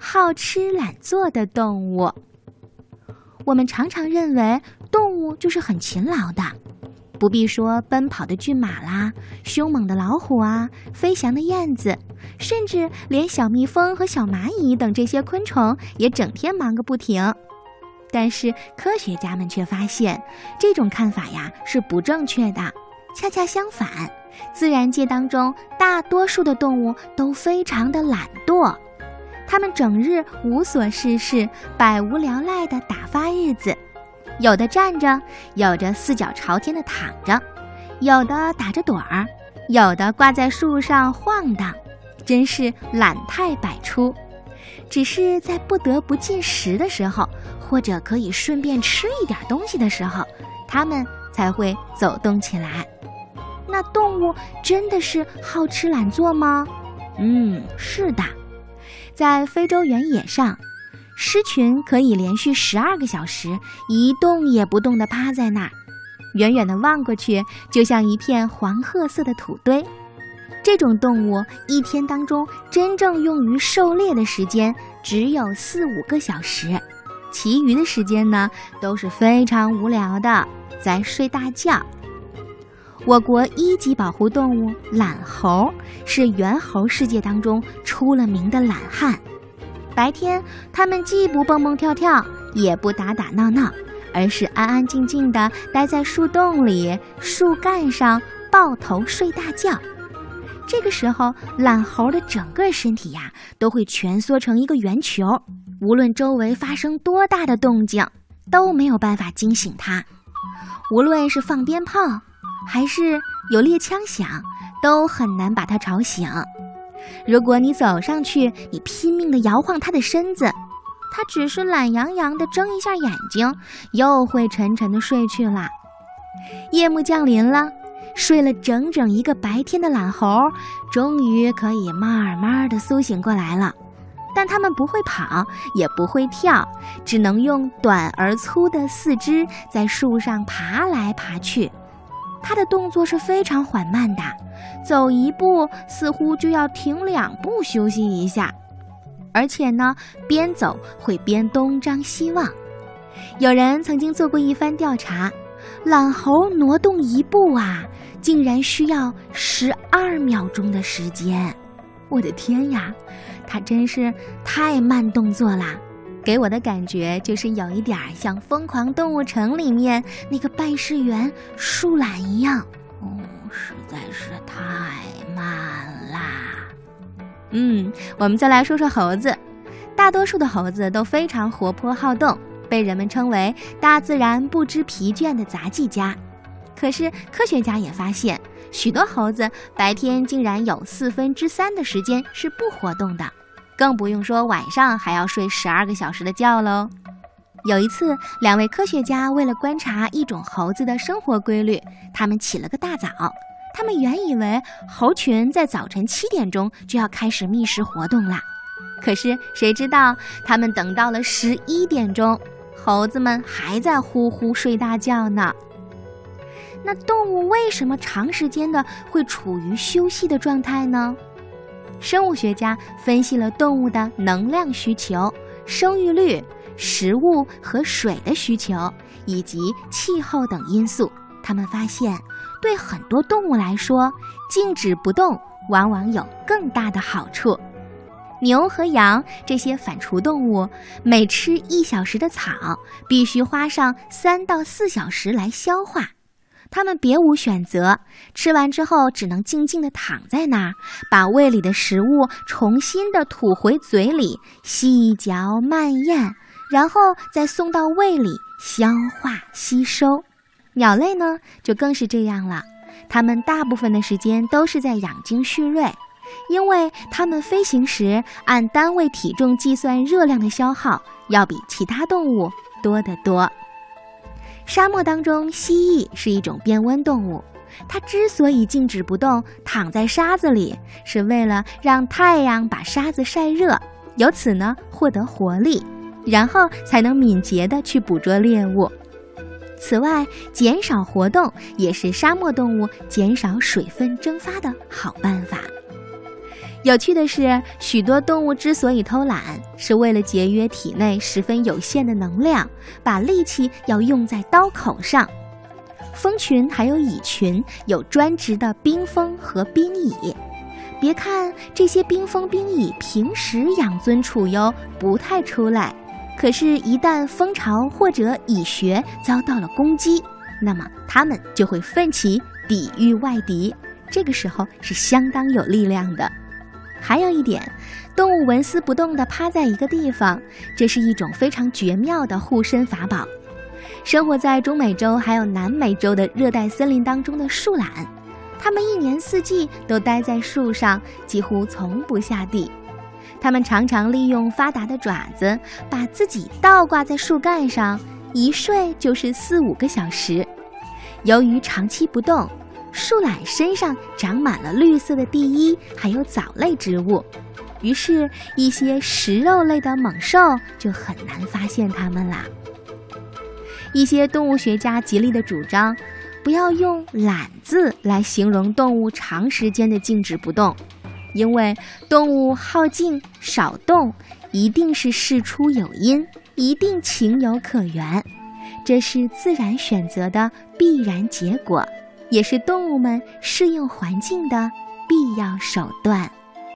好吃懒做的动物。我们常常认为动物就是很勤劳的，不必说奔跑的骏马啦、凶猛的老虎啊、飞翔的燕子，甚至连小蜜蜂和小蚂蚁等这些昆虫也整天忙个不停。但是科学家们却发现，这种看法呀是不正确的。恰恰相反，自然界当中大多数的动物都非常的懒惰，它们整日无所事事，百无聊赖的打发日子。有的站着，有着四脚朝天的躺着，有的打着盹儿，有的挂在树上晃荡，真是懒态百出。只是在不得不进食的时候，或者可以顺便吃一点东西的时候，它们才会走动起来。那动物真的是好吃懒做吗？嗯，是的，在非洲原野上，狮群可以连续十二个小时一动也不动地趴在那儿，远远地望过去，就像一片黄褐色的土堆。这种动物一天当中真正用于狩猎的时间只有四五个小时，其余的时间呢都是非常无聊的，在睡大觉。我国一级保护动物懒猴是猿猴世界当中出了名的懒汉。白天，它们既不蹦蹦跳跳，也不打打闹闹，而是安安静静地待在树洞里、树干上抱头睡大觉。这个时候，懒猴的整个身体呀都会蜷缩成一个圆球，无论周围发生多大的动静，都没有办法惊醒它。无论是放鞭炮，还是有猎枪响，都很难把它吵醒。如果你走上去，你拼命地摇晃它的身子，它只是懒洋洋地睁一下眼睛，又会沉沉地睡去了。夜幕降临了，睡了整整一个白天的懒猴，终于可以慢慢地苏醒过来了。但它们不会跑，也不会跳，只能用短而粗的四肢在树上爬来爬去。它的动作是非常缓慢的，走一步似乎就要停两步休息一下，而且呢，边走会边东张西望。有人曾经做过一番调查，懒猴挪动一步啊，竟然需要十二秒钟的时间。我的天呀，它真是太慢动作啦！给我的感觉就是有一点像《疯狂动物城》里面那个办事员树懒一样，哦，实在是太慢啦。嗯，我们再来说说猴子，大多数的猴子都非常活泼好动，被人们称为大自然不知疲倦的杂技家。可是科学家也发现，许多猴子白天竟然有四分之三的时间是不活动的。更不用说晚上还要睡十二个小时的觉喽。有一次，两位科学家为了观察一种猴子的生活规律，他们起了个大早。他们原以为猴群在早晨七点钟就要开始觅食活动啦，可是谁知道他们等到了十一点钟，猴子们还在呼呼睡大觉呢。那动物为什么长时间的会处于休息的状态呢？生物学家分析了动物的能量需求、生育率、食物和水的需求，以及气候等因素。他们发现，对很多动物来说，静止不动往往有更大的好处。牛和羊这些反刍动物，每吃一小时的草，必须花上三到四小时来消化。它们别无选择，吃完之后只能静静地躺在那儿，把胃里的食物重新的吐回嘴里，细嚼慢咽，然后再送到胃里消化吸收。鸟类呢，就更是这样了，它们大部分的时间都是在养精蓄锐，因为它们飞行时按单位体重计算热量的消耗，要比其他动物多得多。沙漠当中，蜥蜴是一种变温动物。它之所以静止不动，躺在沙子里，是为了让太阳把沙子晒热，由此呢获得活力，然后才能敏捷地去捕捉猎物。此外，减少活动也是沙漠动物减少水分蒸发的好办法。有趣的是，许多动物之所以偷懒，是为了节约体内十分有限的能量，把力气要用在刀口上。蜂群还有蚁群有专职的冰蜂和冰蚁。别看这些冰蜂、冰蚁平时养尊处优，不太出来，可是，一旦蜂巢或者蚁穴遭到了攻击，那么它们就会奋起抵御外敌。这个时候是相当有力量的。还有一点，动物纹丝不动地趴在一个地方，这是一种非常绝妙的护身法宝。生活在中美洲还有南美洲的热带森林当中的树懒。它们一年四季都待在树上，几乎从不下地。它们常常利用发达的爪子，把自己倒挂在树干上，一睡就是四五个小时。由于长期不动，树懒身上长满了绿色的地衣，还有藻类植物，于是，一些食肉类的猛兽就很难发现它们啦。一些动物学家极力的主张。不要用“懒”字来形容动物长时间的静止不动，因为动物好静少动，一定是事出有因，一定情有可原，这是自然选择的必然结果，也是动物们适应环境的必要手段。